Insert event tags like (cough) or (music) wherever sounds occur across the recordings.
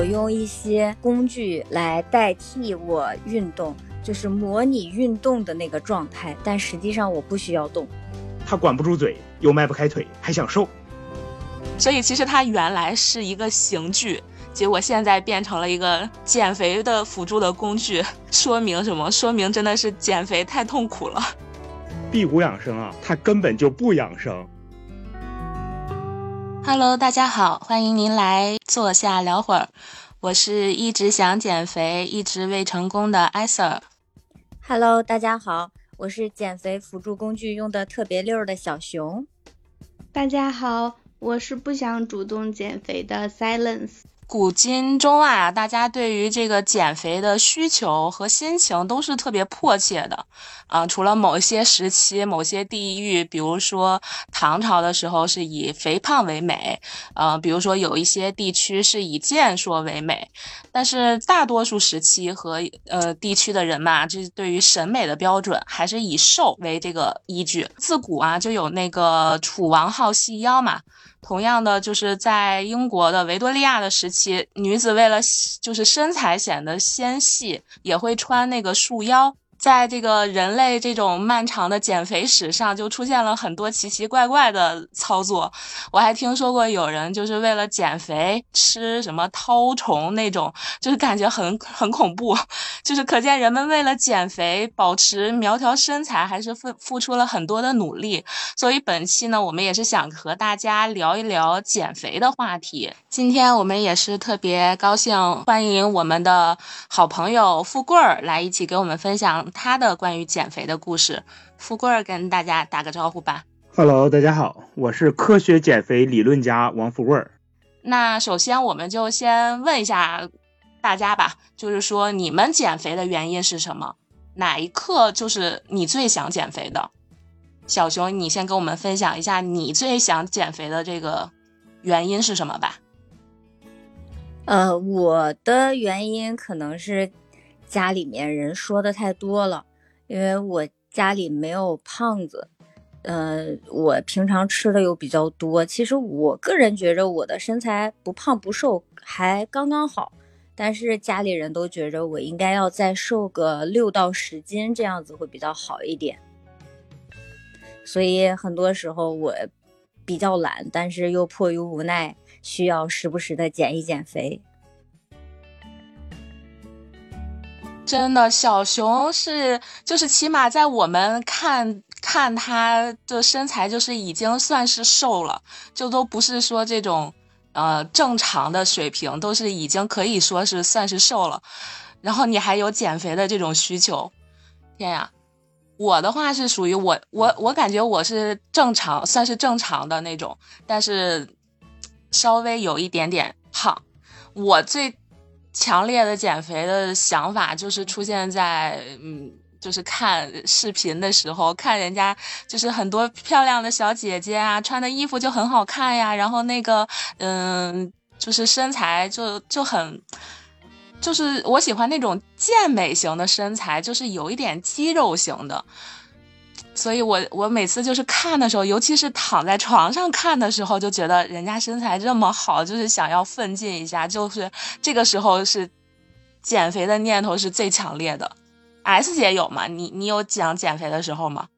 我用一些工具来代替我运动，就是模拟运动的那个状态，但实际上我不需要动。他管不住嘴，又迈不开腿，还想瘦。所以其实他原来是一个刑具，结果现在变成了一个减肥的辅助的工具。(laughs) 说明什么？说明真的是减肥太痛苦了。(laughs) 辟谷养生啊，它根本就不养生。Hello，大家好，欢迎您来坐下聊会儿。我是一直想减肥，一直未成功的艾 Sir。Hello，大家好，我是减肥辅助工具用的特别溜的小熊。大家好。我是不想主动减肥的，Silence。古今中外啊，大家对于这个减肥的需求和心情都是特别迫切的啊。除了某些时期、某些地域，比如说唐朝的时候是以肥胖为美，呃，比如说有一些地区是以健硕为美，但是大多数时期和呃地区的人嘛，这对于审美的标准还是以瘦为这个依据。自古啊就有那个楚王好细腰嘛。同样的，就是在英国的维多利亚的时期，女子为了就是身材显得纤细，也会穿那个束腰。在这个人类这种漫长的减肥史上，就出现了很多奇奇怪怪的操作。我还听说过有人就是为了减肥吃什么绦虫那种，就是感觉很很恐怖。就是可见人们为了减肥、保持苗条身材，还是付付出了很多的努力。所以本期呢，我们也是想和大家聊一聊减肥的话题。今天我们也是特别高兴，欢迎我们的好朋友富贵儿来一起给我们分享。他的关于减肥的故事，富贵儿跟大家打个招呼吧。Hello，大家好，我是科学减肥理论家王富贵儿。那首先我们就先问一下大家吧，就是说你们减肥的原因是什么？哪一刻就是你最想减肥的？小熊，你先跟我们分享一下你最想减肥的这个原因是什么吧。呃，我的原因可能是。家里面人说的太多了，因为我家里没有胖子，呃，我平常吃的又比较多。其实我个人觉着我的身材不胖不瘦还刚刚好，但是家里人都觉着我应该要再瘦个六到十斤，这样子会比较好一点。所以很多时候我比较懒，但是又迫于无奈，需要时不时的减一减肥。真的，小熊是就是起码在我们看看他的身材，就是已经算是瘦了，就都不是说这种呃正常的水平，都是已经可以说是算是瘦了。然后你还有减肥的这种需求，天呀！我的话是属于我我我感觉我是正常，算是正常的那种，但是稍微有一点点胖。我最。强烈的减肥的想法就是出现在，嗯，就是看视频的时候，看人家就是很多漂亮的小姐姐啊，穿的衣服就很好看呀，然后那个，嗯，就是身材就就很，就是我喜欢那种健美型的身材，就是有一点肌肉型的。所以，我我每次就是看的时候，尤其是躺在床上看的时候，就觉得人家身材这么好，就是想要奋进一下，就是这个时候是减肥的念头是最强烈的。S 姐有吗？你你有想减肥的时候吗？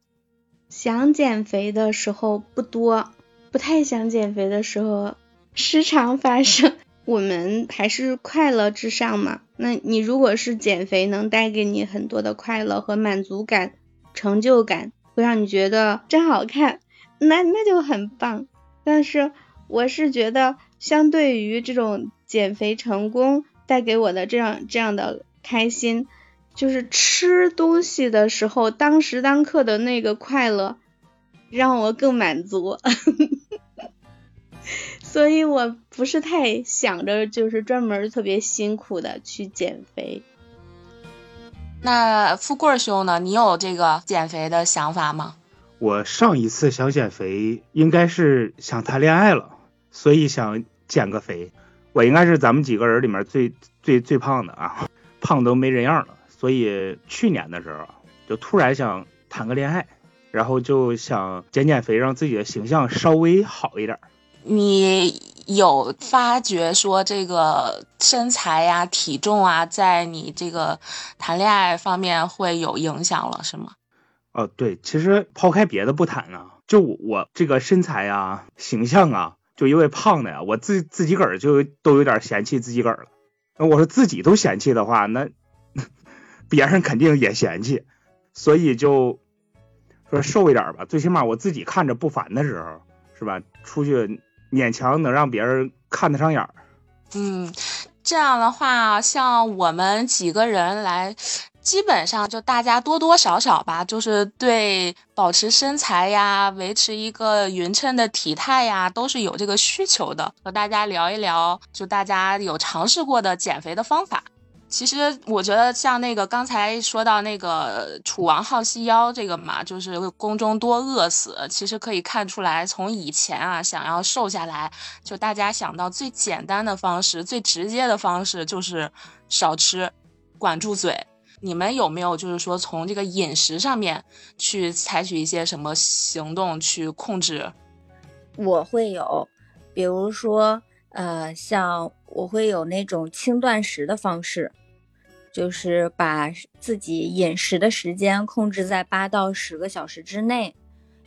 想减肥的时候不多，不太想减肥的时候时常发生。我们还是快乐至上嘛。那你如果是减肥能带给你很多的快乐和满足感、成就感。会让你觉得真好看，那那就很棒。但是我是觉得，相对于这种减肥成功带给我的这样这样的开心，就是吃东西的时候当时当刻的那个快乐，让我更满足。(laughs) 所以我不是太想着就是专门特别辛苦的去减肥。那富贵兄呢？你有这个减肥的想法吗？我上一次想减肥，应该是想谈恋爱了，所以想减个肥。我应该是咱们几个人里面最最最胖的啊，胖都没人样了。所以去年的时候，就突然想谈个恋爱，然后就想减减肥，让自己的形象稍微好一点。你有发觉说这个身材呀、体重啊，在你这个谈恋爱方面会有影响了，是吗？哦，对，其实抛开别的不谈啊，就我我这个身材啊、形象啊，就因为胖的呀，我自自己个儿就都有点嫌弃自己个儿了。那我说自己都嫌弃的话，那 (laughs) 别人肯定也嫌弃，所以就说瘦一点吧，最起码我自己看着不烦的时候，是吧？出去勉强能让别人看得上眼儿。嗯，这样的话，像我们几个人来。基本上就大家多多少少吧，就是对保持身材呀、维持一个匀称的体态呀，都是有这个需求的。和大家聊一聊，就大家有尝试过的减肥的方法。其实我觉得像那个刚才说到那个楚王好细腰这个嘛，就是宫中多饿死。其实可以看出来，从以前啊，想要瘦下来，就大家想到最简单的方式、最直接的方式就是少吃，管住嘴。你们有没有就是说从这个饮食上面去采取一些什么行动去控制？我会有，比如说，呃，像我会有那种轻断食的方式，就是把自己饮食的时间控制在八到十个小时之内，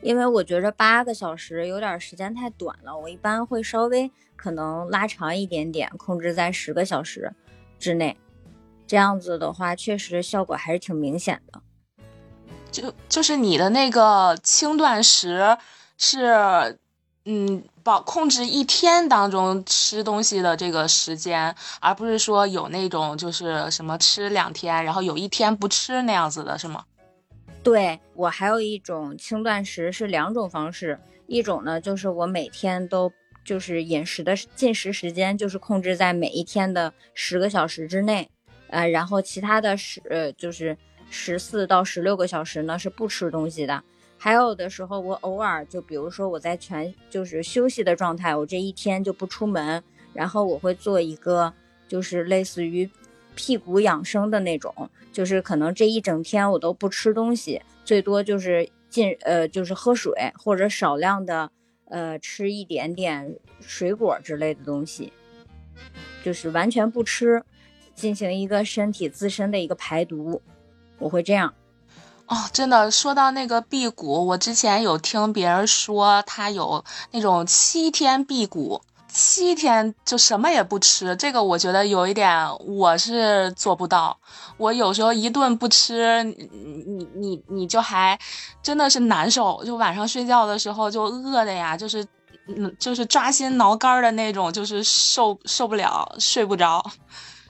因为我觉着八个小时有点时间太短了，我一般会稍微可能拉长一点点，控制在十个小时之内。这样子的话，确实效果还是挺明显的。就就是你的那个轻断食是，嗯，保控制一天当中吃东西的这个时间，而不是说有那种就是什么吃两天，然后有一天不吃那样子的是吗？对我还有一种轻断食是两种方式，一种呢就是我每天都就是饮食的进食时间就是控制在每一天的十个小时之内。呃，然后其他的十呃就是十四到十六个小时呢是不吃东西的，还有的时候我偶尔就比如说我在全就是休息的状态，我这一天就不出门，然后我会做一个就是类似于屁股养生的那种，就是可能这一整天我都不吃东西，最多就是进呃就是喝水或者少量的呃吃一点点水果之类的东西，就是完全不吃。进行一个身体自身的一个排毒，我会这样。哦，真的，说到那个辟谷，我之前有听别人说，他有那种七天辟谷，七天就什么也不吃。这个我觉得有一点，我是做不到。我有时候一顿不吃，你你你你就还真的是难受，就晚上睡觉的时候就饿的呀，就是嗯，就是抓心挠肝的那种，就是受受不了，睡不着。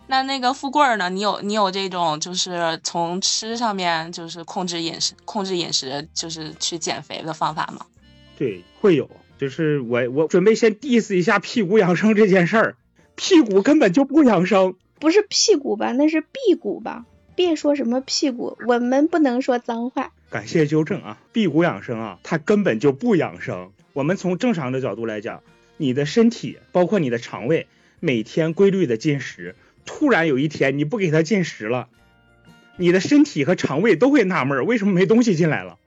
那那个富贵儿呢？你有你有这种就是从吃上面就是控制饮食、控制饮食，就是去减肥的方法吗？对，会有。就是我我准备先 diss 一下屁股养生这件事儿，屁股根本就不养生，不是屁股吧？那是辟谷吧？别说什么屁股，我们不能说脏话。感谢纠正啊，辟谷养生啊，它根本就不养生。我们从正常的角度来讲，你的身体包括你的肠胃每天规律的进食。突然有一天你不给它进食了，你的身体和肠胃都会纳闷为什么没东西进来了。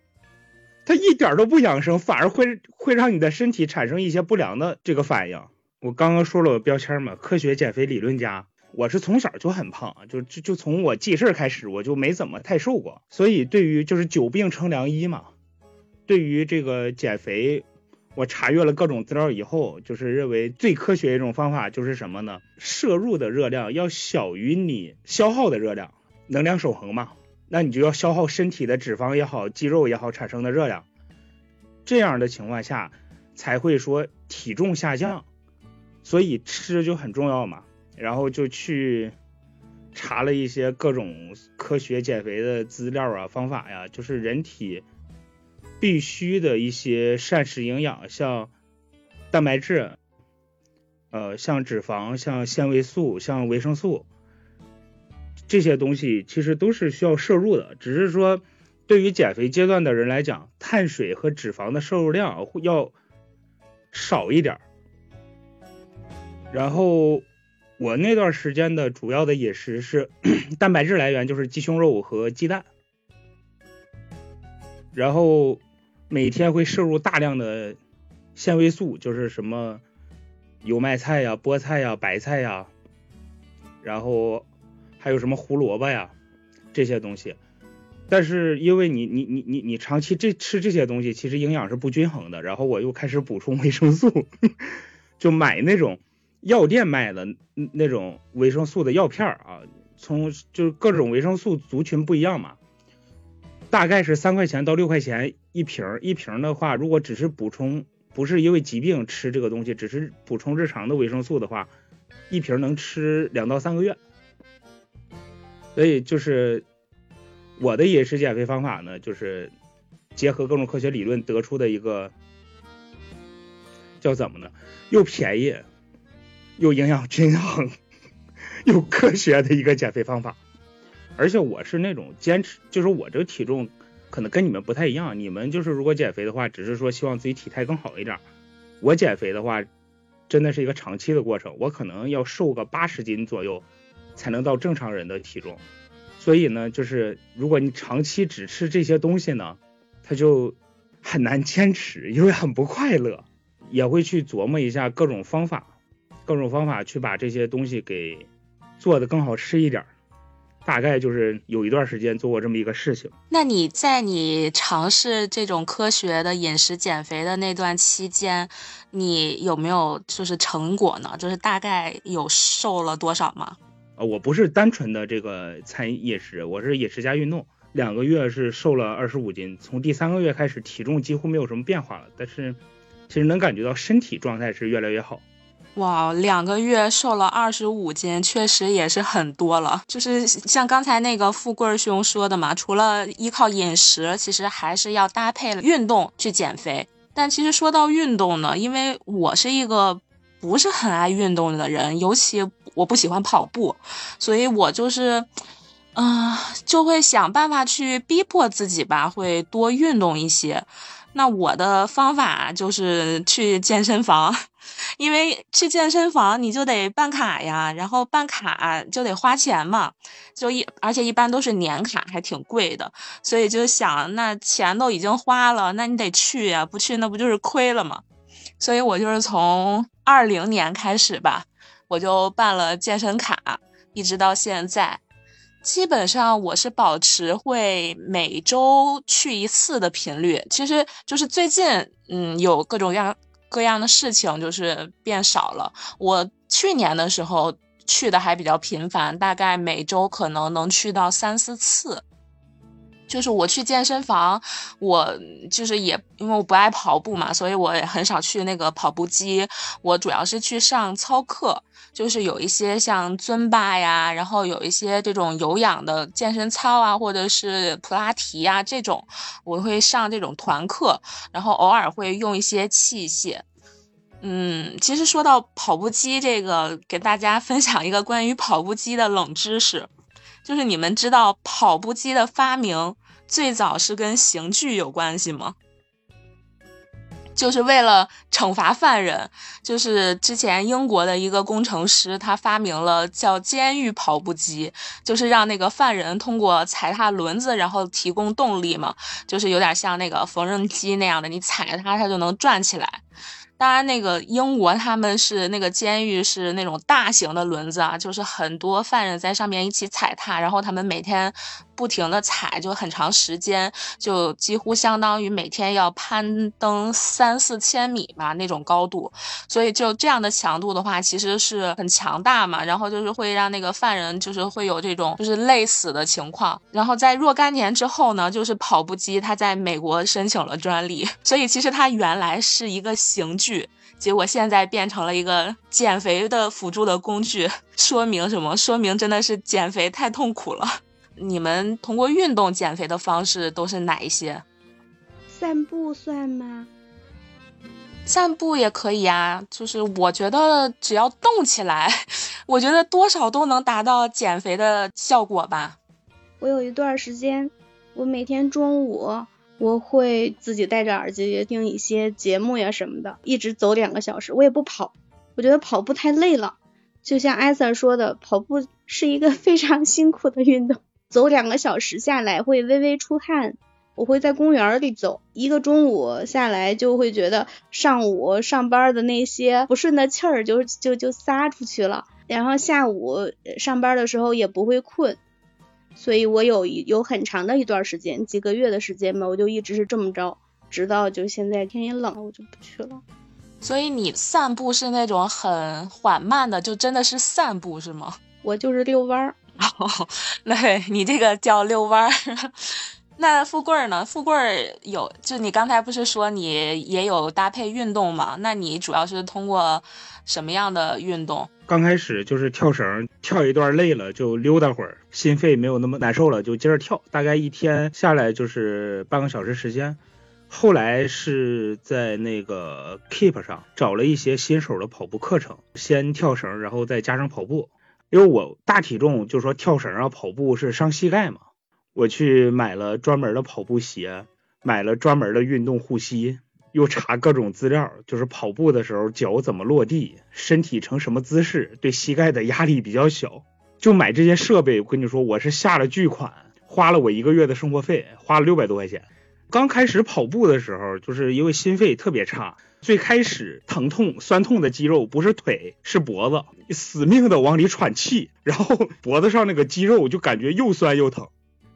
它一点都不养生，反而会会让你的身体产生一些不良的这个反应。我刚刚说了我标签嘛，科学减肥理论家。我是从小就很胖，就就就从我记事开始我就没怎么太瘦过。所以对于就是久病成良医嘛，对于这个减肥。我查阅了各种资料以后，就是认为最科学一种方法就是什么呢？摄入的热量要小于你消耗的热量，能量守恒嘛。那你就要消耗身体的脂肪也好，肌肉也好产生的热量，这样的情况下才会说体重下降。所以吃就很重要嘛。然后就去查了一些各种科学减肥的资料啊、方法呀，就是人体。必须的一些膳食营养，像蛋白质，呃，像脂肪，像纤维素，像维生素，这些东西其实都是需要摄入的。只是说，对于减肥阶段的人来讲，碳水和脂肪的摄入量要少一点。然后我那段时间的主要的饮食是 (clears throat) 蛋白质来源就是鸡胸肉和鸡蛋，然后。每天会摄入大量的纤维素，就是什么油麦菜呀、菠菜呀、白菜呀，然后还有什么胡萝卜呀这些东西。但是因为你你你你你长期这吃这些东西，其实营养是不均衡的。然后我又开始补充维生素，(laughs) 就买那种药店卖的那种维生素的药片儿啊。从就是各种维生素族群不一样嘛，大概是三块钱到六块钱一瓶。一瓶的话，如果只是补充，不是因为疾病吃这个东西，只是补充日常的维生素的话，一瓶能吃两到三个月。所以就是我的饮食减肥方法呢，就是结合各种科学理论得出的一个叫怎么呢？又便宜又营养均衡。(laughs) 又科学的一个减肥方法，而且我是那种坚持，就是我这个体重可能跟你们不太一样。你们就是如果减肥的话，只是说希望自己体态更好一点。我减肥的话，真的是一个长期的过程，我可能要瘦个八十斤左右才能到正常人的体重。所以呢，就是如果你长期只吃这些东西呢，它就很难坚持，因为很不快乐。也会去琢磨一下各种方法，各种方法去把这些东西给。做的更好吃一点，大概就是有一段时间做过这么一个事情。那你在你尝试这种科学的饮食减肥的那段期间，你有没有就是成果呢？就是大概有瘦了多少吗？啊，我不是单纯的这个餐饮食，我是饮食加运动，两个月是瘦了二十五斤，从第三个月开始体重几乎没有什么变化了，但是其实能感觉到身体状态是越来越好。哇，两个月瘦了二十五斤，确实也是很多了。就是像刚才那个富贵兄说的嘛，除了依靠饮食，其实还是要搭配运动去减肥。但其实说到运动呢，因为我是一个不是很爱运动的人，尤其我不喜欢跑步，所以我就是，嗯，就会想办法去逼迫自己吧，会多运动一些。那我的方法就是去健身房。因为去健身房你就得办卡呀，然后办卡就得花钱嘛，就一而且一般都是年卡，还挺贵的，所以就想那钱都已经花了，那你得去呀，不去那不就是亏了吗？所以我就是从二零年开始吧，我就办了健身卡，一直到现在，基本上我是保持会每周去一次的频率，其实就是最近嗯有各种各样。各样的事情就是变少了。我去年的时候去的还比较频繁，大概每周可能能去到三四次。就是我去健身房，我就是也因为我不爱跑步嘛，所以我也很少去那个跑步机。我主要是去上操课。就是有一些像尊巴呀，然后有一些这种有氧的健身操啊，或者是普拉提呀这种，我会上这种团课，然后偶尔会用一些器械。嗯，其实说到跑步机这个，给大家分享一个关于跑步机的冷知识，就是你们知道跑步机的发明最早是跟刑具有关系吗？就是为了惩罚犯人，就是之前英国的一个工程师，他发明了叫监狱跑步机，就是让那个犯人通过踩踏轮子，然后提供动力嘛，就是有点像那个缝纫机那样的，你踩它，它就能转起来。当然，那个英国他们是那个监狱是那种大型的轮子啊，就是很多犯人在上面一起踩踏，然后他们每天不停的踩，就很长时间，就几乎相当于每天要攀登三四千米吧那种高度，所以就这样的强度的话，其实是很强大嘛，然后就是会让那个犯人就是会有这种就是累死的情况。然后在若干年之后呢，就是跑步机它在美国申请了专利，所以其实它原来是一个刑具。结果现在变成了一个减肥的辅助的工具，说明什么？说明真的是减肥太痛苦了。你们通过运动减肥的方式都是哪一些？散步算吗？散步也可以啊，就是我觉得只要动起来，(laughs) 我觉得多少都能达到减肥的效果吧。我有一段时间，我每天中午。我会自己戴着耳机听一些节目呀什么的，一直走两个小时，我也不跑，我觉得跑步太累了。就像艾 Sir 说的，跑步是一个 (laughs) 非常辛苦的运动，走两个小时下来会微微出汗，我会在公园里走，一个中午下来就会觉得上午上班的那些不顺的气儿就就就撒出去了，然后下午上班的时候也不会困，所以我有有很长的一段时间，几个月的时间吧，我就一直是这么着，直到就现在天也冷了，我就不去了。所以你散步是那种很缓慢的，就真的是散步是吗？(laughs) 我就是遛弯儿。哦，(laughs) 对你这个叫遛弯儿。(laughs) 那富贵儿呢？富贵儿有，就你刚才不是说你也有搭配运动吗？那你主要是通过什么样的运动？刚开始就是跳绳，跳一段累了就溜达会儿，心肺没有那么难受了就接着跳，大概一天下来就是半个小时时间。后来是在那个 Keep 上找了一些新手的跑步课程，先跳绳，然后再加上跑步。因为我大体重，就说跳绳啊、跑步是伤膝盖嘛，我去买了专门的跑步鞋，买了专门的运动护膝，又查各种资料，就是跑步的时候脚怎么落地，身体成什么姿势对膝盖的压力比较小，就买这些设备。我跟你说，我是下了巨款，花了我一个月的生活费，花了六百多块钱。刚开始跑步的时候，就是因为心肺特别差，最开始疼痛酸痛的肌肉不是腿，是脖子，死命的往里喘气，然后 (laughs) 脖子上那个肌肉就感觉又酸又疼。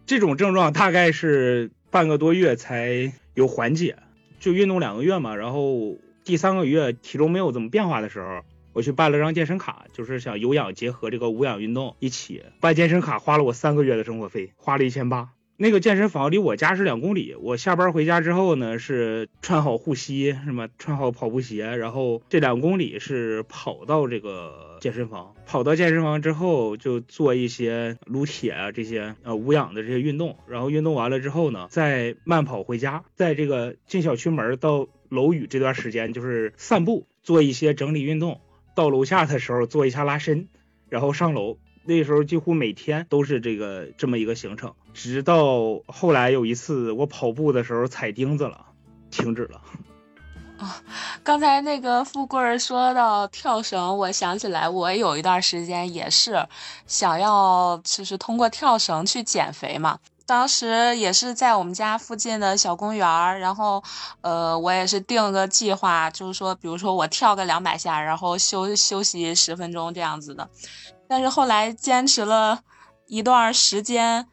这种症状大概是半个多月才有缓解，就运动两个月嘛，然后第三个月体重没有怎么变化的时候，我去办了张健身卡，就是想有氧结合这个无氧运动一起办健身卡，花了我三个月的生活费，花了一千八。那个健身房离我家是两公里，我下班回家之后呢，是穿好护膝，什么穿好跑步鞋，然后这两公里是跑到这个健身房，跑到健身房之后就做一些撸铁啊这些呃无氧的这些运动，然后运动完了之后呢，再慢跑回家，在这个进小区门到楼宇这段时间就是散步，做一些整理运动，到楼下的时候做一下拉伸，然后上楼。那时候几乎每天都是这个这么一个行程，直到后来有一次我跑步的时候踩钉子了，停止了。啊，(laughs) 刚才那个富贵说到跳绳，我想起来我有一段时间也是想要就是通过跳绳去减肥嘛。当时也是在我们家附近的小公园儿，然后呃我也是定个计划，就是说比如说我跳个两百下，然后休休息十分钟这样子的。但是后来坚持了一段时间，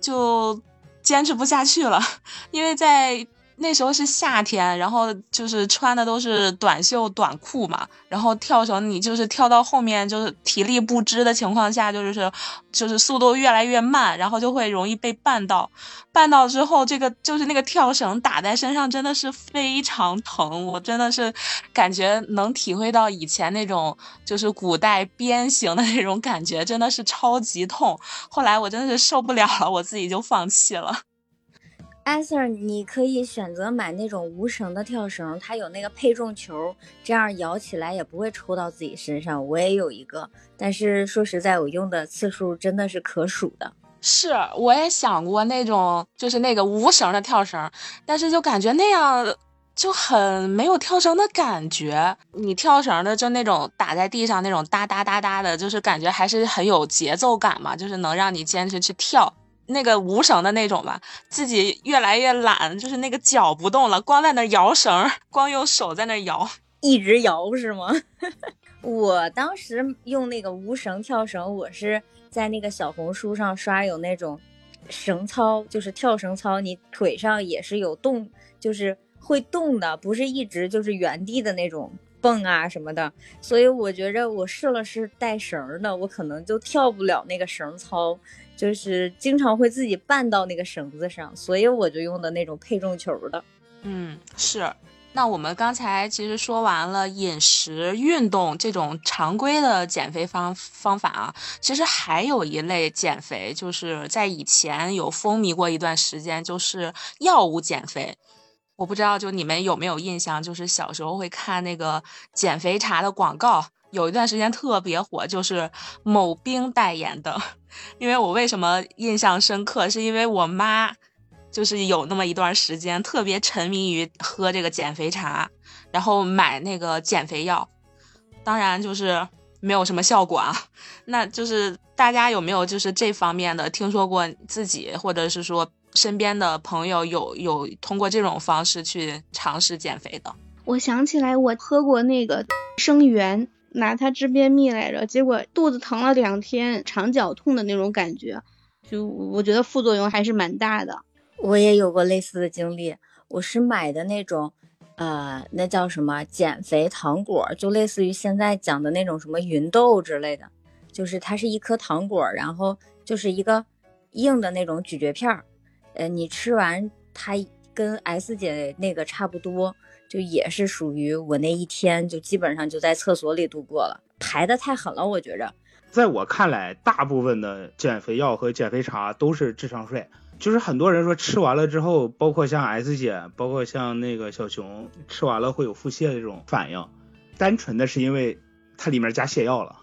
就坚持不下去了，(laughs) 因为在。那时候是夏天，然后就是穿的都是短袖短裤嘛，然后跳绳你就是跳到后面就是体力不支的情况下，就是就是速度越来越慢，然后就会容易被绊到，绊到之后这个就是那个跳绳打在身上真的是非常疼，我真的是感觉能体会到以前那种就是古代鞭刑的那种感觉，真的是超级痛。后来我真的是受不了了，我自己就放弃了。艾 Sir，你可以选择买那种无绳的跳绳，它有那个配重球，这样摇起来也不会抽到自己身上。我也有一个，但是说实在，我用的次数真的是可数的。是，我也想过那种，就是那个无绳的跳绳，但是就感觉那样就很没有跳绳的感觉。你跳绳的就那种打在地上那种哒哒哒哒的，就是感觉还是很有节奏感嘛，就是能让你坚持去跳。那个无绳的那种吧，自己越来越懒，就是那个脚不动了，光在那摇绳，光用手在那摇，一直摇是吗？(laughs) 我当时用那个无绳跳绳，我是在那个小红书上刷有那种绳操，就是跳绳操，你腿上也是有动，就是会动的，不是一直就是原地的那种蹦啊什么的。所以我觉着我试了试带绳的，我可能就跳不了那个绳操。就是经常会自己绊到那个绳子上，所以我就用的那种配重球的。嗯，是。那我们刚才其实说完了饮食、运动这种常规的减肥方方法啊，其实还有一类减肥，就是在以前有风靡过一段时间，就是药物减肥。我不知道就你们有没有印象，就是小时候会看那个减肥茶的广告。有一段时间特别火，就是某冰代言的。(laughs) 因为我为什么印象深刻，是因为我妈就是有那么一段时间特别沉迷于喝这个减肥茶，然后买那个减肥药，当然就是没有什么效果啊。那就是大家有没有就是这方面的听说过自己或者是说身边的朋友有有通过这种方式去尝试减肥的？我想起来，我喝过那个生源，拿它治便秘来着，结果肚子疼了两天，肠绞痛的那种感觉，就我觉得副作用还是蛮大的。我也有过类似的经历，我是买的那种，呃，那叫什么减肥糖果，就类似于现在讲的那种什么芸豆之类的，就是它是一颗糖果，然后就是一个硬的那种咀嚼片儿，呃，你吃完它跟 S 姐那个差不多，就也是属于我那一天就基本上就在厕所里度过了，排的太狠了，我觉着。在我看来，大部分的减肥药和减肥茶都是智商税。就是很多人说吃完了之后，包括像 S 姐，包括像那个小熊，吃完了会有腹泻的这种反应，单纯的是因为它里面加泻药了。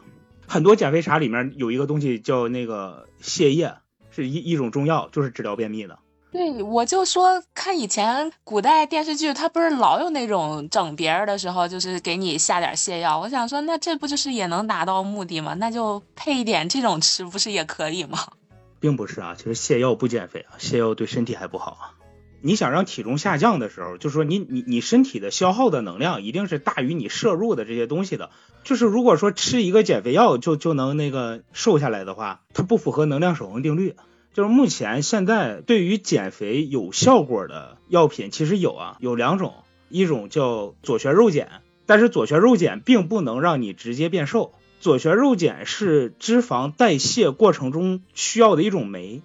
很多减肥茶里面有一个东西叫那个泻叶，是一一种中药，就是治疗便秘的。对，我就说看以前古代电视剧，它不是老有那种整别人的时候，就是给你下点泻药。我想说，那这不就是也能达到目的吗？那就配一点这种吃，不是也可以吗？(laughs) 并不是啊，其实泻药不减肥啊，泻药对身体还不好啊。你想让体重下降的时候，就说你你你身体的消耗的能量一定是大于你摄入的这些东西的。就是如果说吃一个减肥药就就能那个瘦下来的话，它不符合能量守恒定律。就是目前现在对于减肥有效果的药品其实有啊，有两种，一种叫左旋肉碱，但是左旋肉碱并不能让你直接变瘦。左旋肉碱是脂肪代谢过程中需要的一种酶，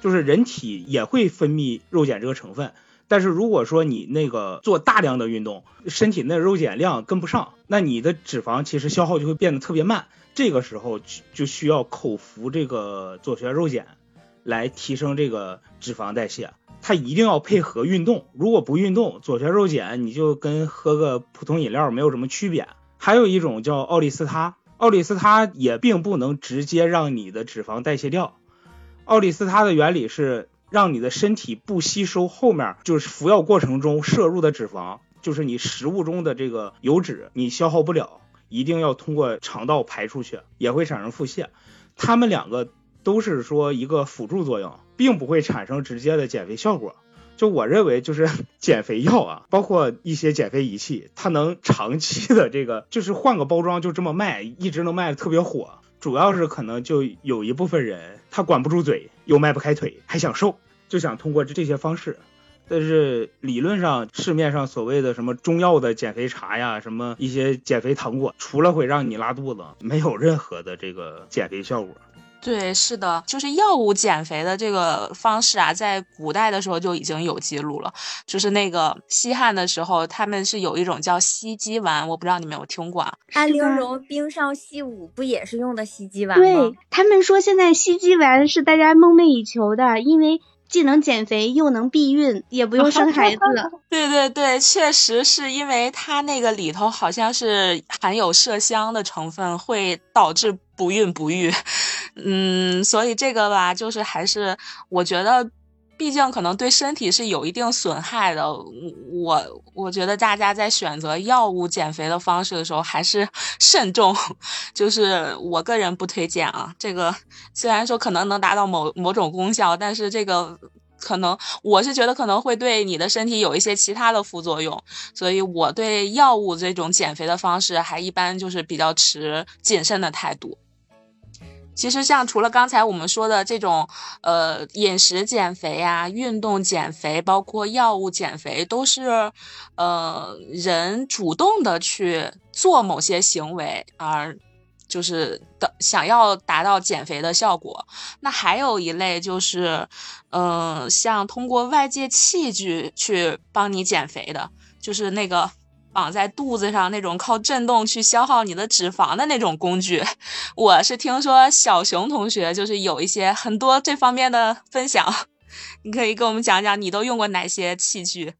就是人体也会分泌肉碱这个成分，但是如果说你那个做大量的运动，身体内肉碱量跟不上，那你的脂肪其实消耗就会变得特别慢，这个时候就需要口服这个左旋肉碱来提升这个脂肪代谢，它一定要配合运动，如果不运动，左旋肉碱你就跟喝个普通饮料没有什么区别。还有一种叫奥利司他。奥利司他也并不能直接让你的脂肪代谢掉，奥利司他的原理是让你的身体不吸收后面就是服药过程中摄入的脂肪，就是你食物中的这个油脂，你消耗不了，一定要通过肠道排出去，也会产生腹泻。他们两个都是说一个辅助作用，并不会产生直接的减肥效果。就我认为，就是减肥药啊，(laughs) 包括一些减肥仪器，它能长期的这个，就是换个包装就这么卖，一直能卖的特别火。主要是可能就有一部分人他管不住嘴，又迈不开腿，还想瘦，就想通过这些方式。但是理论上，市面上所谓的什么中药的减肥茶呀，什么一些减肥糖果，除了会让你拉肚子，没有任何的这个减肥效果。对，是的，就是药物减肥的这个方式啊，在古代的时候就已经有记录了。就是那个西汉的时候，他们是有一种叫西鸡丸，我不知道你们有听过啊？安陵容冰上戏舞不也是用的西鸡丸吗？对他们说，现在西鸡丸是大家梦寐以求的，因为。既能减肥又能避孕，也不用生孩子。(laughs) 对对对，确实是因为它那个里头好像是含有麝香的成分，会导致不孕不育。(laughs) 嗯，所以这个吧，就是还是我觉得。毕竟可能对身体是有一定损害的，我我觉得大家在选择药物减肥的方式的时候还是 (laughs) 慎重，就是我个人不推荐啊。这个虽然说可能能达到某某种功效，但是这个可能我是觉得可能会对你的身体有一些其他的副作用，所以我对药物这种减肥的方式还一般就是比较持谨慎的态度。其实像除了刚才我们说的这种，呃，饮食减肥啊，运动减肥，包括药物减肥，都是，呃，人主动的去做某些行为，而就是的想要达到减肥的效果。那还有一类就是，嗯，像通过外界器具去帮你减肥的，就是那个。绑在肚子上那种靠震动去消耗你的脂肪的那种工具，我是听说小熊同学就是有一些很多这方面的分享，(laughs) 你可以跟我们讲讲你都用过哪些器具？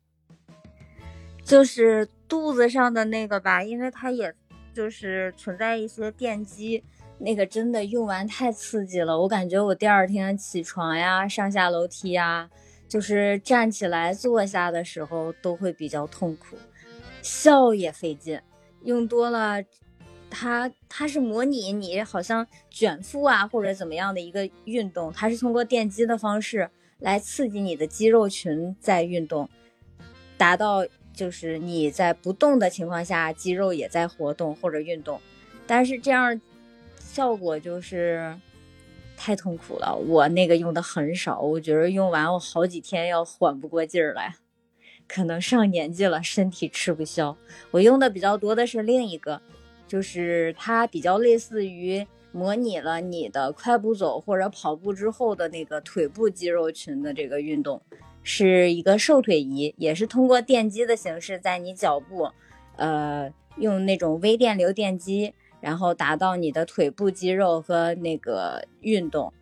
就是肚子上的那个吧，因为它也就是存在一些电击，那个真的用完太刺激了，我感觉我第二天起床呀、上下楼梯呀，就是站起来、坐下的时候都会比较痛苦。笑也费劲，用多了，它它是模拟你好像卷腹啊或者怎么样的一个运动，它是通过电击的方式来刺激你的肌肉群在运动，达到就是你在不动的情况下，肌肉也在活动或者运动。但是这样效果就是太痛苦了。我那个用的很少，我觉得用完我好几天要缓不过劲儿来。可能上年纪了，身体吃不消。我用的比较多的是另一个，就是它比较类似于模拟了你的快步走或者跑步之后的那个腿部肌肉群的这个运动，是一个瘦腿仪，也是通过电击的形式在你脚部，呃，用那种微电流电击，然后达到你的腿部肌肉和那个运动。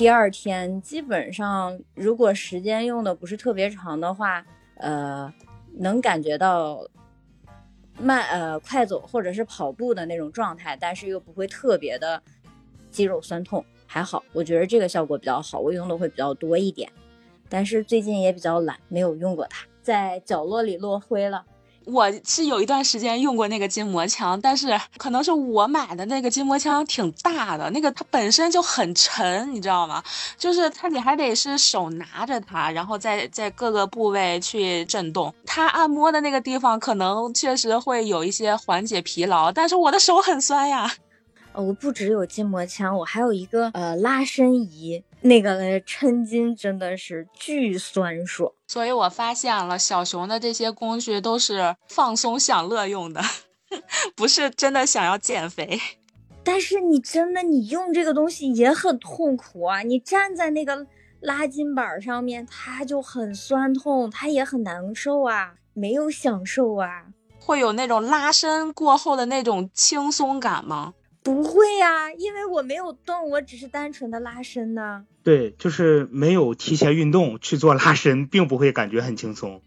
第二天基本上，如果时间用的不是特别长的话，呃，能感觉到慢呃快走或者是跑步的那种状态，但是又不会特别的肌肉酸痛，还好，我觉得这个效果比较好，我用的会比较多一点。但是最近也比较懒，没有用过它，在角落里落灰了。我是有一段时间用过那个筋膜枪，但是可能是我买的那个筋膜枪挺大的，那个它本身就很沉，你知道吗？就是它你还得是手拿着它，然后在在各个部位去震动。它按摩的那个地方可能确实会有一些缓解疲劳，但是我的手很酸呀。我不只有筋膜枪，我还有一个呃拉伸仪，那个抻筋真的是巨酸爽。所以我发现了小熊的这些工具都是放松享乐用的，(laughs) 不是真的想要减肥。但是你真的你用这个东西也很痛苦啊！你站在那个拉筋板上面，它就很酸痛，它也很难受啊，没有享受啊。会有那种拉伸过后的那种轻松感吗？不会呀，因为我没有动，我只是单纯的拉伸呢。对，就是没有提前运动去做拉伸，并不会感觉很轻松。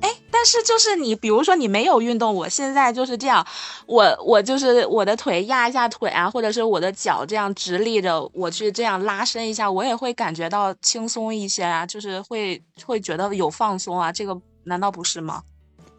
哎，但是就是你，比如说你没有运动，我现在就是这样，我我就是我的腿压一下腿啊，或者是我的脚这样直立着，我去这样拉伸一下，我也会感觉到轻松一些啊，就是会会觉得有放松啊，这个难道不是吗？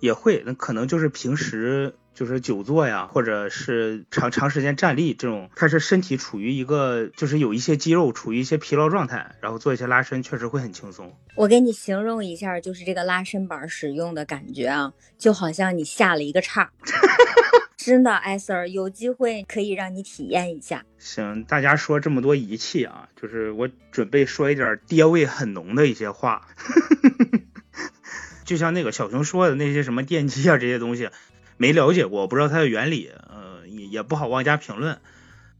也会，那可能就是平时。就是久坐呀，或者是长长时间站立这种，它是身体处于一个就是有一些肌肉处于一些疲劳状态，然后做一些拉伸，确实会很轻松。我给你形容一下，就是这个拉伸板使用的感觉啊，就好像你下了一个叉。(laughs) 真的，艾 Sir，有机会可以让你体验一下。行，大家说这么多仪器啊，就是我准备说一点爹味很浓的一些话。(laughs) 就像那个小熊说的那些什么电击啊这些东西。没了解过，不知道它的原理，呃，也也不好妄加评论。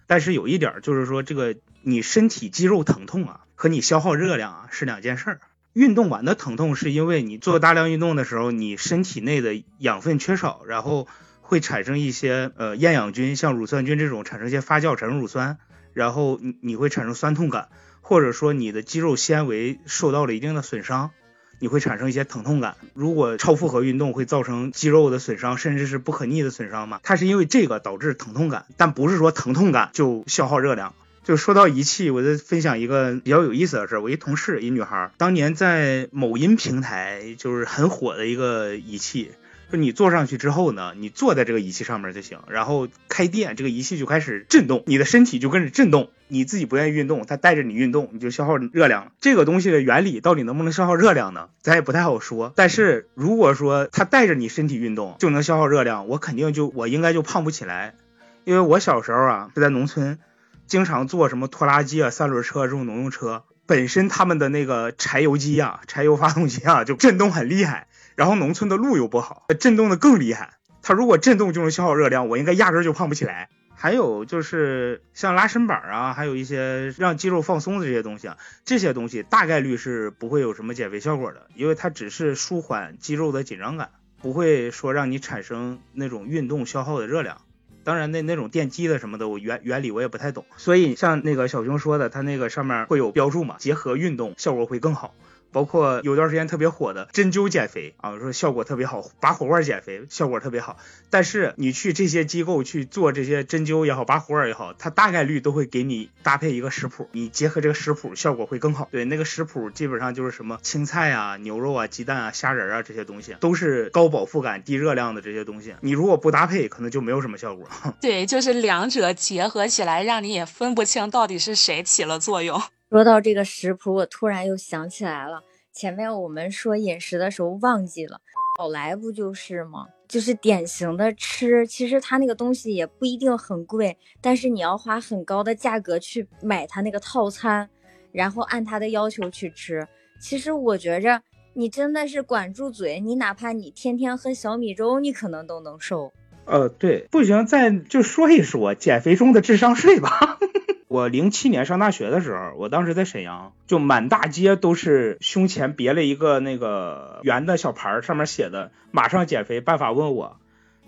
但是有一点就是说，这个你身体肌肉疼痛啊，和你消耗热量啊是两件事儿。运动完的疼痛是因为你做大量运动的时候，你身体内的养分缺少，然后会产生一些呃厌氧菌，像乳酸菌这种产生一些发酵产生乳酸，然后你你会产生酸痛感，或者说你的肌肉纤维受到了一定的损伤。你会产生一些疼痛感，如果超负荷运动会造成肌肉的损伤，甚至是不可逆的损伤嘛？它是因为这个导致疼痛感，但不是说疼痛感就消耗热量。就说到仪器，我再分享一个比较有意思的事儿。我一同事，一女孩，当年在某音平台就是很火的一个仪器。就你坐上去之后呢，你坐在这个仪器上面就行，然后开电，这个仪器就开始震动，你的身体就跟着震动。你自己不愿意运动，它带着你运动，你就消耗热量。这个东西的原理到底能不能消耗热量呢？咱也不太好说。但是如果说它带着你身体运动就能消耗热量，我肯定就我应该就胖不起来，因为我小时候啊就在农村，经常坐什么拖拉机啊、三轮车这种农用车，本身他们的那个柴油机啊、柴油发动机啊就震动很厉害。然后农村的路又不好，震动的更厉害。它如果震动就能消耗热量，我应该压根就胖不起来。还有就是像拉伸板啊，还有一些让肌肉放松的这些东西啊，这些东西大概率是不会有什么减肥效果的，因为它只是舒缓肌肉的紧张感，不会说让你产生那种运动消耗的热量。当然，那那种电击的什么的，我原原理我也不太懂。所以像那个小熊说的，它那个上面会有标注嘛，结合运动效果会更好。包括有段时间特别火的针灸减肥啊，说效果特别好，拔火罐减肥效果特别好。但是你去这些机构去做这些针灸也好，拔火罐也好，它大概率都会给你搭配一个食谱，你结合这个食谱效果会更好。对，那个食谱基本上就是什么青菜啊、牛肉啊、鸡蛋啊、虾仁啊这些东西，都是高饱腹感、低热量的这些东西。你如果不搭配，可能就没有什么效果。(laughs) (laughs) 对，就是两者结合起来，让你也分不清到底是谁起了作用。说到这个食谱，我突然又想起来了，前面我们说饮食的时候忘记了，宝来不就是吗？就是典型的吃，其实它那个东西也不一定很贵，但是你要花很高的价格去买它那个套餐，然后按它的要求去吃。其实我觉着，你真的是管住嘴，你哪怕你天天喝小米粥，你可能都能瘦。呃，对，不行，再就说一说减肥中的智商税吧。(laughs) 我零七年上大学的时候，我当时在沈阳，就满大街都是胸前别了一个那个圆的小牌，上面写的“马上减肥，办法问我”。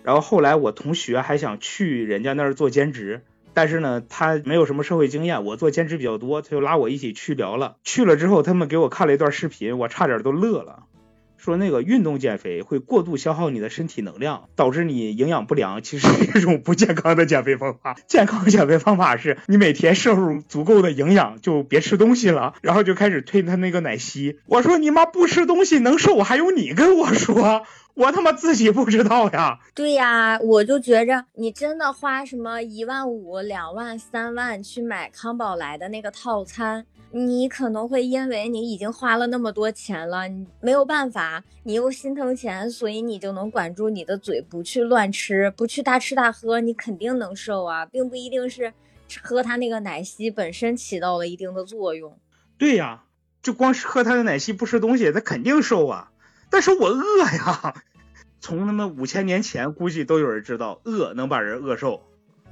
然后后来我同学还想去人家那儿做兼职，但是呢，他没有什么社会经验，我做兼职比较多，他就拉我一起去聊了。去了之后，他们给我看了一段视频，我差点都乐了。说那个运动减肥会过度消耗你的身体能量，导致你营养不良，其实是一种不健康的减肥方法。健康减肥方法是你每天摄入足够的营养，就别吃东西了，然后就开始推他那个奶昔。我说你妈不吃东西能瘦，还用你跟我说？我他妈自己不知道呀。对呀，我就觉着你真的花什么一万五、两万、三万去买康宝莱的那个套餐。你可能会因为你已经花了那么多钱了，你没有办法，你又心疼钱，所以你就能管住你的嘴，不去乱吃，不去大吃大喝，你肯定能瘦啊，并不一定是喝他那个奶昔本身起到了一定的作用。对呀，就光是喝他的奶昔不吃东西，他肯定瘦啊。但是我饿呀，(laughs) 从他妈五千年前估计都有人知道饿能把人饿瘦，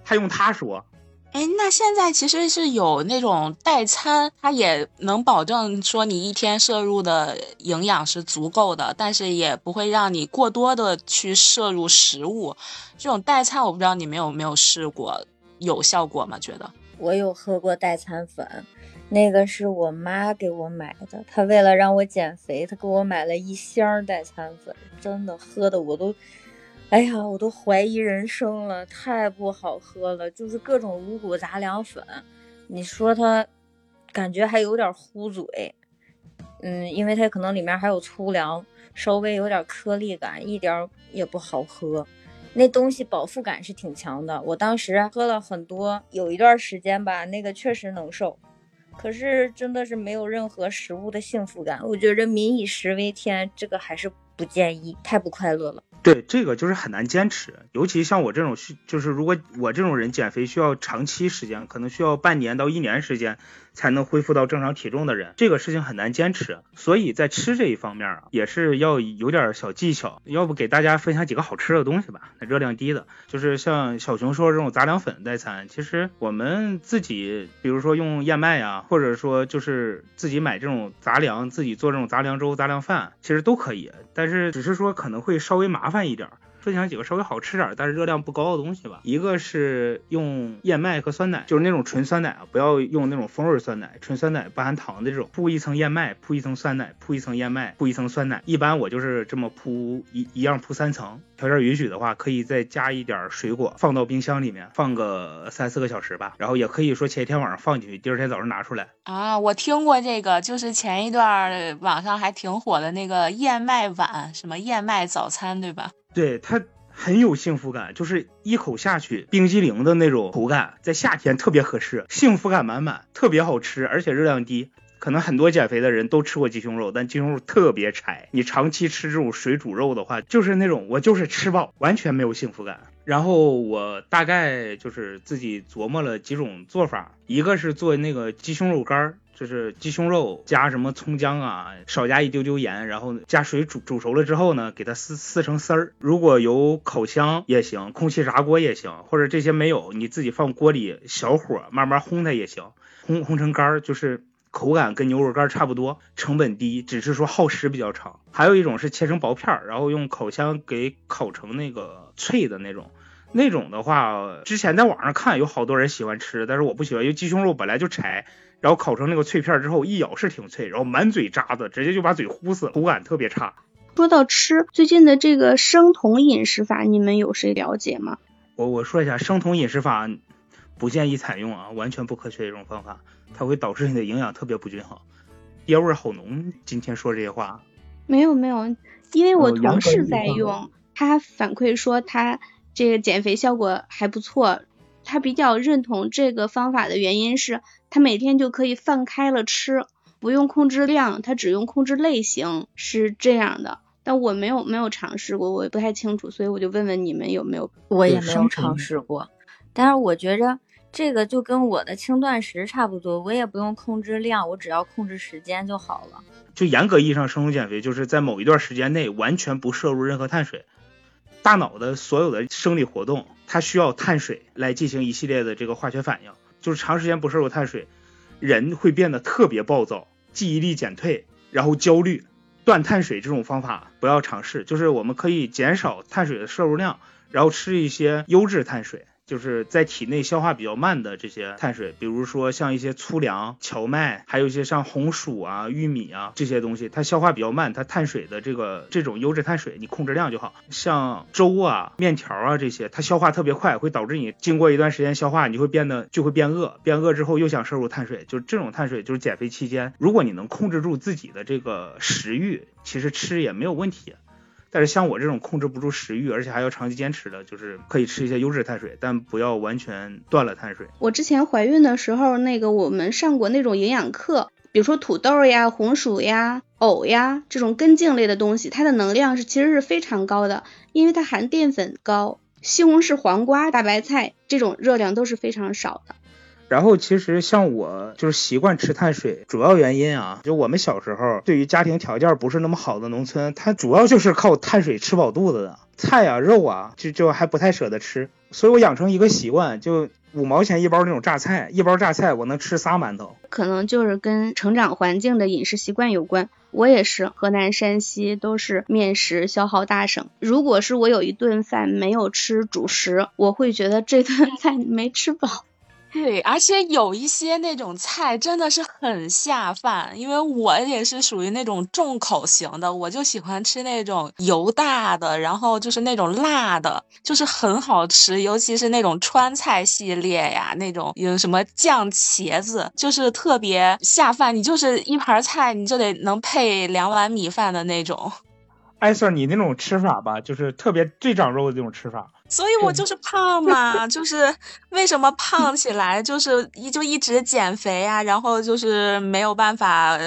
还用他说。哎，那现在其实是有那种代餐，它也能保证说你一天摄入的营养是足够的，但是也不会让你过多的去摄入食物。这种代餐我不知道你们有没有试过，有效果吗？觉得我有喝过代餐粉，那个是我妈给我买的，她为了让我减肥，她给我买了一箱代餐粉，真的喝的我都。哎呀，我都怀疑人生了，太不好喝了，就是各种五谷杂粮粉，你说它，感觉还有点糊嘴，嗯，因为它可能里面还有粗粮，稍微有点颗粒感，一点也不好喝。那东西饱腹感是挺强的，我当时喝了很多，有一段时间吧，那个确实能瘦，可是真的是没有任何食物的幸福感。我觉着民以食为天，这个还是不建议，太不快乐了。对，这个就是很难坚持，尤其像我这种需，就是如果我这种人减肥需要长期时间，可能需要半年到一年时间。才能恢复到正常体重的人，这个事情很难坚持，所以在吃这一方面啊，也是要有点小技巧。要不给大家分享几个好吃的东西吧？那热量低的，就是像小熊说这种杂粮粉代餐，其实我们自己，比如说用燕麦啊，或者说就是自己买这种杂粮，自己做这种杂粮粥、杂粮饭，其实都可以，但是只是说可能会稍微麻烦一点。分享几个稍微好吃点，但是热量不高的东西吧。一个是用燕麦和酸奶，就是那种纯酸奶啊，不要用那种风味酸奶，纯酸奶不含糖的这种。铺一层燕麦，铺一层酸奶，铺一层燕麦，铺一层酸奶。一般我就是这么铺一一样铺三层。条件允许的话，可以再加一点水果，放到冰箱里面放个三四个小时吧。然后也可以说前一天晚上放进去，第二天早上拿出来。啊，我听过这个，就是前一段网上还挺火的那个燕麦碗，什么燕麦早餐，对吧？对它很有幸福感，就是一口下去冰激凌的那种口感，在夏天特别合适，幸福感满满，特别好吃，而且热量低。可能很多减肥的人都吃过鸡胸肉，但鸡胸肉特别柴，你长期吃这种水煮肉的话，就是那种我就是吃饱，完全没有幸福感。然后我大概就是自己琢磨了几种做法，一个是做那个鸡胸肉干儿。就是鸡胸肉加什么葱姜啊，少加一丢丢盐，然后加水煮煮熟了之后呢，给它撕撕成丝儿。如果有烤箱也行，空气炸锅也行，或者这些没有，你自己放锅里小火慢慢烘它也行，烘烘成干儿，就是口感跟牛肉干差不多，成本低，只是说耗时比较长。还有一种是切成薄片儿，然后用烤箱给烤成那个脆的那种。那种的话，之前在网上看有好多人喜欢吃，但是我不喜欢，因为鸡胸肉本来就柴，然后烤成那个脆片之后，一咬是挺脆，然后满嘴渣子，直接就把嘴呼死了，口感特别差。说到吃，最近的这个生酮饮食法，你们有谁了解吗？我我说一下，生酮饮食法不建议采用啊，完全不科学的一种方法，它会导致你的营养特别不均衡。爹味好浓，今天说这些话。没有没有，因为我同事在用，他反馈说他。这个减肥效果还不错，他比较认同这个方法的原因是，他每天就可以放开了吃，不用控制量，他只用控制类型，是这样的。但我没有没有尝试过，我也不太清楚，所以我就问问你们有没有？我也没有尝试过，但是我觉着这个就跟我的轻断食差不多，我也不用控制量，我只要控制时间就好了。就严格意义上，生酮减肥就是在某一段时间内完全不摄入任何碳水。大脑的所有的生理活动，它需要碳水来进行一系列的这个化学反应。就是长时间不摄入碳水，人会变得特别暴躁，记忆力减退，然后焦虑。断碳水这种方法不要尝试，就是我们可以减少碳水的摄入量，然后吃一些优质碳水。就是在体内消化比较慢的这些碳水，比如说像一些粗粮、荞麦，还有一些像红薯啊、玉米啊这些东西，它消化比较慢，它碳水的这个这种优质碳水，你控制量就好。像粥啊、面条啊这些，它消化特别快，会导致你经过一段时间消化，你会变得就会变饿，变饿之后又想摄入碳水，就是这种碳水，就是减肥期间，如果你能控制住自己的这个食欲，其实吃也没有问题。但是像我这种控制不住食欲，而且还要长期坚持的，就是可以吃一些优质碳水，但不要完全断了碳水。我之前怀孕的时候，那个我们上过那种营养课，比如说土豆呀、红薯呀、藕呀这种根茎类的东西，它的能量是其实是非常高的，因为它含淀粉高。西红柿、黄瓜、大白菜这种热量都是非常少的。然后其实像我就是习惯吃碳水，主要原因啊，就我们小时候对于家庭条件不是那么好的农村，它主要就是靠碳水吃饱肚子的，菜啊肉啊就就还不太舍得吃，所以我养成一个习惯，就五毛钱一包那种榨菜，一包榨菜我能吃仨馒头。可能就是跟成长环境的饮食习惯有关，我也是，河南、山西都是面食消耗大省。如果是我有一顿饭没有吃主食，我会觉得这顿 (laughs) 饭没吃饱。对，而且有一些那种菜真的是很下饭，因为我也是属于那种重口型的，我就喜欢吃那种油大的，然后就是那种辣的，就是很好吃，尤其是那种川菜系列呀，那种有什么酱茄子，就是特别下饭，你就是一盘菜你就得能配两碗米饭的那种。艾 Sir，你那种吃法吧，就是特别最长肉的这种吃法。所以我就是胖嘛，就是为什么胖起来就是一就一直减肥啊，然后就是没有办法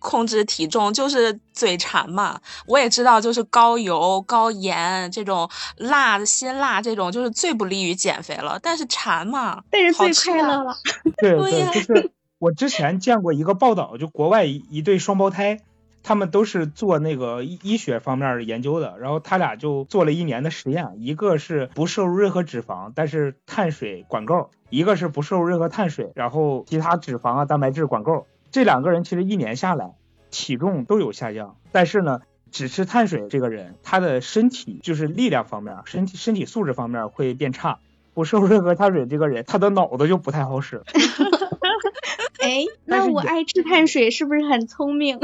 控制体重，就是嘴馋嘛。我也知道，就是高油、高盐这种辣的辛辣这种，就是最不利于减肥了。但是馋嘛，但是最快乐了。(laughs) 对对，就是我之前见过一个报道，就国外一一对双胞胎。他们都是做那个医医学方面研究的，然后他俩就做了一年的实验，一个是不摄入任何脂肪，但是碳水管够；一个是不摄入任何碳水，然后其他脂肪啊、蛋白质管够。这两个人其实一年下来体重都有下降，但是呢，只吃碳水这个人，他的身体就是力量方面、身体身体素质方面会变差；不摄入任何碳水这个人，他的脑子就不太好使。(laughs) (laughs) 哎，那我爱吃碳水是不是很聪明？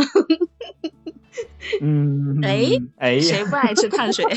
嗯，哎哎，谁不爱吃碳水？(laughs)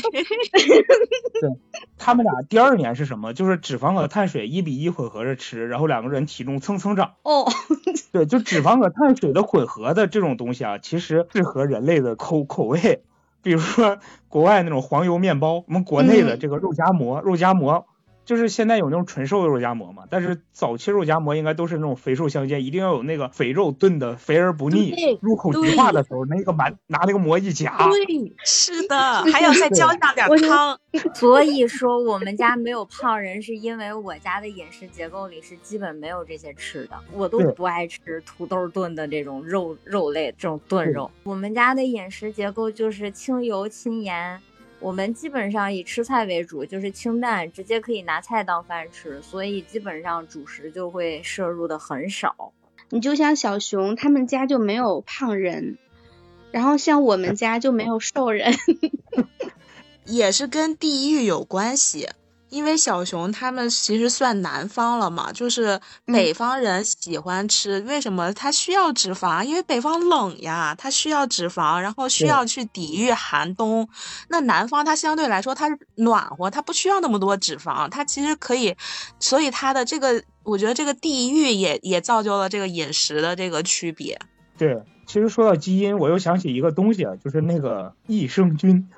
对，他们俩第二年是什么？就是脂肪和碳水一比一混合着吃，然后两个人体重蹭蹭涨。哦，(laughs) 对，就脂肪和碳水的混合的这种东西啊，其实适合人类的口口味。比如说国外那种黄油面包，我们国内的这个肉夹馍，肉夹馍。就是现在有那种纯瘦肉夹馍嘛，但是早期肉夹馍应该都是那种肥瘦相间，一定要有那个肥肉炖的肥而不腻，入口即化的时候，那个馒拿那个馍一夹，对，是的，还要再浇上点汤。所以说我们家没有胖人，是因为我家的饮食结构里是基本没有这些吃的，我都不爱吃土豆炖的这种肉肉类这种炖肉。我们家的饮食结构就是清油清盐。我们基本上以吃菜为主，就是清淡，直接可以拿菜当饭吃，所以基本上主食就会摄入的很少。你就像小熊他们家就没有胖人，然后像我们家就没有瘦人，(laughs) 也是跟地域有关系。因为小熊他们其实算南方了嘛，就是北方人喜欢吃，为什么？它需要脂肪，因为北方冷呀，它需要脂肪，然后需要去抵御寒冬。那南方它相对来说它是暖和，它不需要那么多脂肪，它其实可以，所以它的这个，我觉得这个地域也也造就了这个饮食的这个区别。对，其实说到基因，我又想起一个东西啊，就是那个益生菌。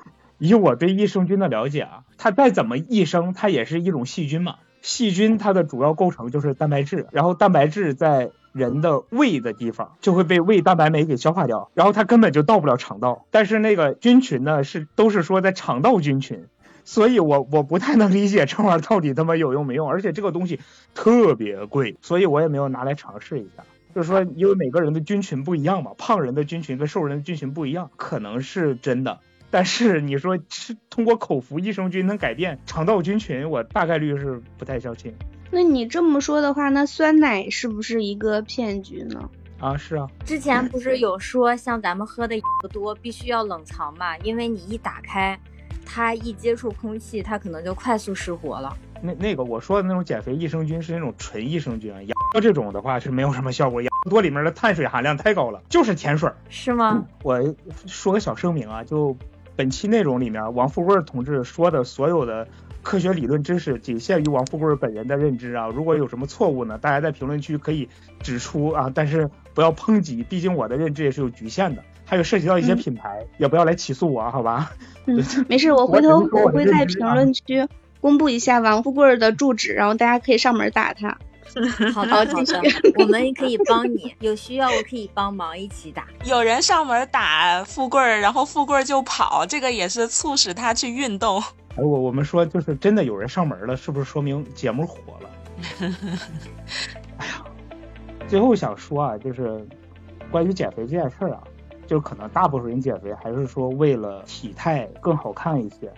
以我对益生菌的了解啊，它再怎么益生，它也是一种细菌嘛。细菌它的主要构成就是蛋白质，然后蛋白质在人的胃的地方就会被胃蛋白酶给消化掉，然后它根本就到不了肠道。但是那个菌群呢，是都是说在肠道菌群，所以我我不太能理解这玩意儿到底他妈有用没用，而且这个东西特别贵，所以我也没有拿来尝试一下。就是说，因为每个人的菌群不一样嘛，胖人的菌群跟瘦人的菌群不一样，可能是真的。但是你说吃通过口服益生菌能改变肠道菌群，我大概率是不太相信。那你这么说的话，那酸奶是不是一个骗局呢？啊，是啊。之前不是有说，像咱们喝的多，必须要冷藏嘛，因为你一打开，它一接触空气，它可能就快速失活了。那那个我说的那种减肥益生菌是那种纯益生菌，养这种的话是没有什么效果，养多里面的碳水含量太高了，就是甜水。是吗？我说个小声明啊，就本期内容里面，王富贵同志说的所有的科学理论知识仅限于王富贵本人的认知啊，如果有什么错误呢，大家在评论区可以指出啊，但是不要抨击，毕竟我的认知也是有局限的，还有涉及到一些品牌，也不要来起诉我，好吧？嗯，(laughs) 没事，我回头我会在评论区。公布一下王富贵的住址，然后大家可以上门打他。(laughs) 好的，好的，(laughs) 我们可以帮你，有需要我可以帮忙一起打。有人上门打富贵，然后富贵就跑，这个也是促使他去运动。哎，我我们说就是真的有人上门了，是不是说明节目火了？(laughs) 哎呀，最后想说啊，就是关于减肥这件事儿啊，就可能大部分人减肥还是说为了体态更好看一些。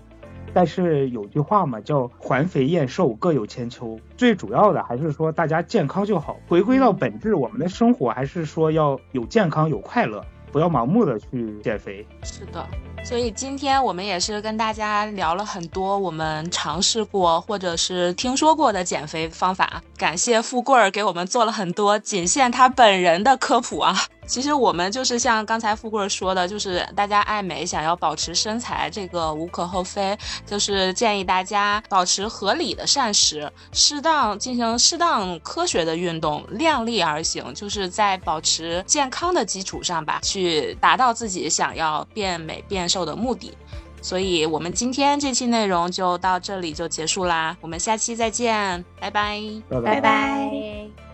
但是有句话嘛，叫环肥燕瘦各有千秋。最主要的还是说大家健康就好。回归到本质，我们的生活还是说要有健康有快乐，不要盲目的去减肥。是的。所以今天我们也是跟大家聊了很多我们尝试过或者是听说过的减肥方法。感谢富贵儿给我们做了很多仅限他本人的科普啊。其实我们就是像刚才富贵说的，就是大家爱美，想要保持身材，这个无可厚非。就是建议大家保持合理的膳食，适当进行适当科学的运动，量力而行，就是在保持健康的基础上吧，去达到自己想要变美变。瘦的目的，所以我们今天这期内容就到这里就结束啦，我们下期再见，拜拜，拜拜。